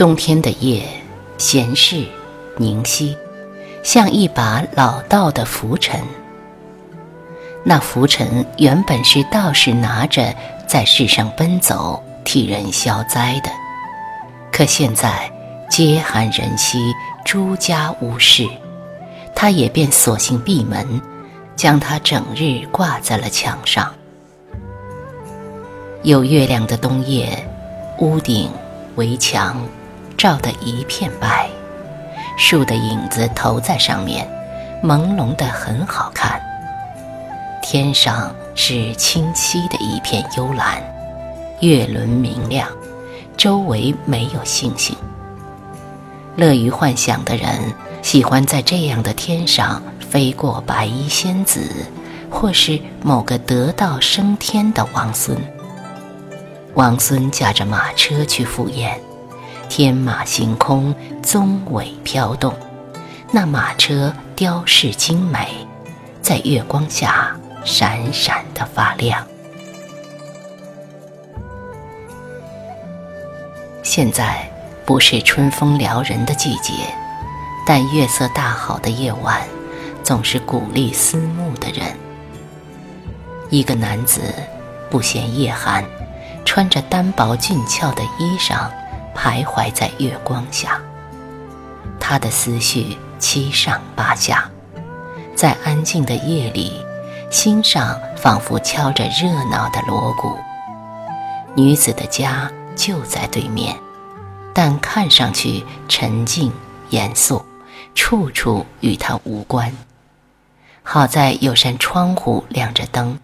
冬天的夜，闲适宁息，像一把老道的拂尘。那拂尘原本是道士拿着在世上奔走，替人消灾的，可现在街寒人稀，诸家无事，他也便索性闭门，将它整日挂在了墙上。有月亮的冬夜，屋顶、围墙。照得一片白，树的影子投在上面，朦胧的很好看。天上是清晰的一片幽蓝，月轮明亮，周围没有星星。乐于幻想的人，喜欢在这样的天上飞过白衣仙子，或是某个得道升天的王孙。王孙驾着马车去赴宴。天马行空，鬃尾飘动，那马车雕饰精美，在月光下闪闪的发亮。现在不是春风撩人的季节，但月色大好的夜晚，总是鼓励思慕的人。一个男子不嫌夜寒，穿着单薄俊俏的衣裳。徘徊在月光下，他的思绪七上八下，在安静的夜里，心上仿佛敲着热闹的锣鼓。女子的家就在对面，但看上去沉静严肃，处处与他无关。好在有扇窗户亮着灯，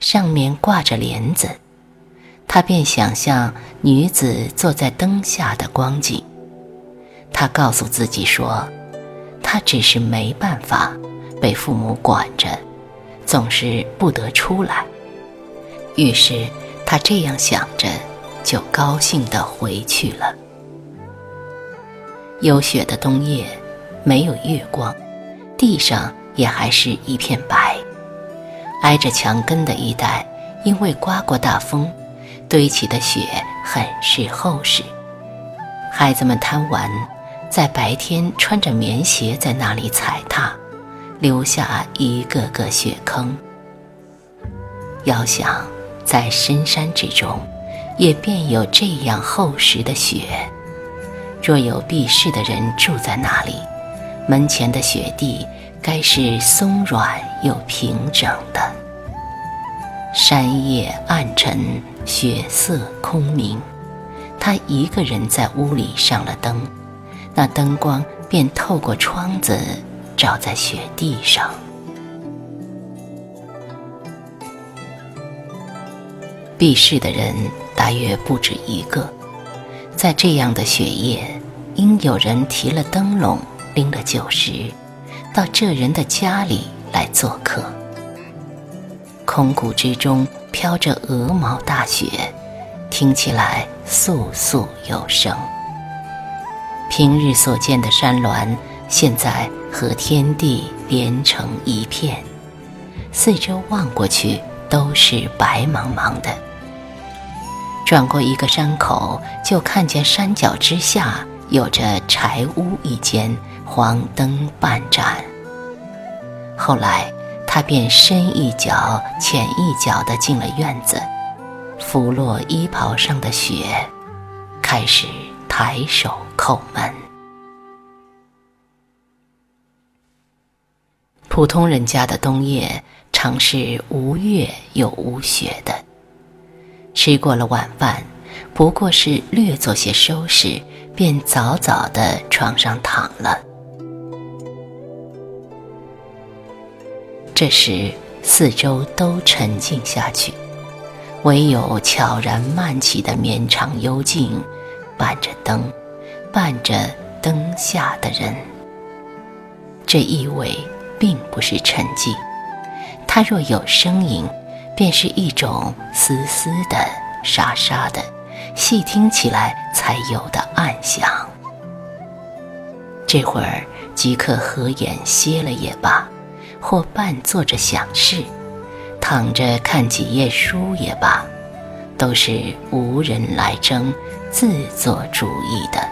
上面挂着帘子。他便想象女子坐在灯下的光景。他告诉自己说：“他只是没办法，被父母管着，总是不得出来。”于是他这样想着，就高兴地回去了。有雪的冬夜，没有月光，地上也还是一片白。挨着墙根的一带，因为刮过大风。堆起的雪很是厚实，孩子们贪玩，在白天穿着棉鞋在那里踩踏，留下一个个雪坑。要想在深山之中，也便有这样厚实的雪。若有避世的人住在那里，门前的雪地该是松软又平整的。山夜暗沉。雪色空明，他一个人在屋里上了灯，那灯光便透过窗子照在雪地上。避世的人大约不止一个，在这样的雪夜，应有人提了灯笼，拎了酒食，到这人的家里来做客。空谷之中。飘着鹅毛大雪，听起来簌簌有声。平日所见的山峦，现在和天地连成一片，四周望过去都是白茫茫的。转过一个山口，就看见山脚之下有着柴屋一间，黄灯半盏。后来。他便深一脚浅一脚地进了院子，拂落衣袍上的雪，开始抬手叩门。普通人家的冬夜常是无月又无雪的。吃过了晚饭，不过是略做些收拾，便早早的床上躺了。这时，四周都沉静下去，唯有悄然漫起的绵长幽静，伴着灯，伴着灯下的人。这意味并不是沉寂，它若有声音，便是一种丝丝的、沙沙的，细听起来才有的暗响。这会儿即刻合眼歇了也罢。或半坐着想事，躺着看几页书也罢，都是无人来争，自作主意的，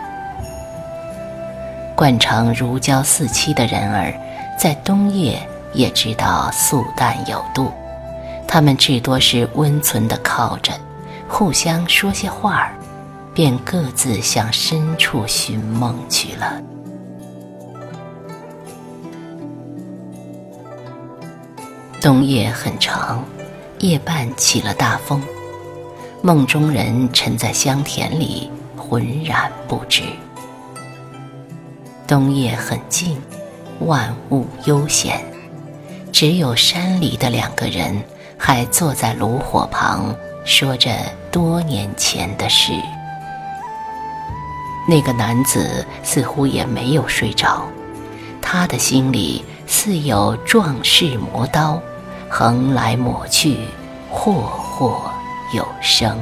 惯常如胶似漆的人儿，在冬夜也知道素淡有度。他们至多是温存地靠着，互相说些话儿，便各自向深处寻梦去了。冬夜很长，夜半起了大风，梦中人沉在香田里，浑然不知。冬夜很静，万物悠闲，只有山里的两个人。还坐在炉火旁，说着多年前的事。那个男子似乎也没有睡着，他的心里似有壮士磨刀，横来抹去，霍霍有声。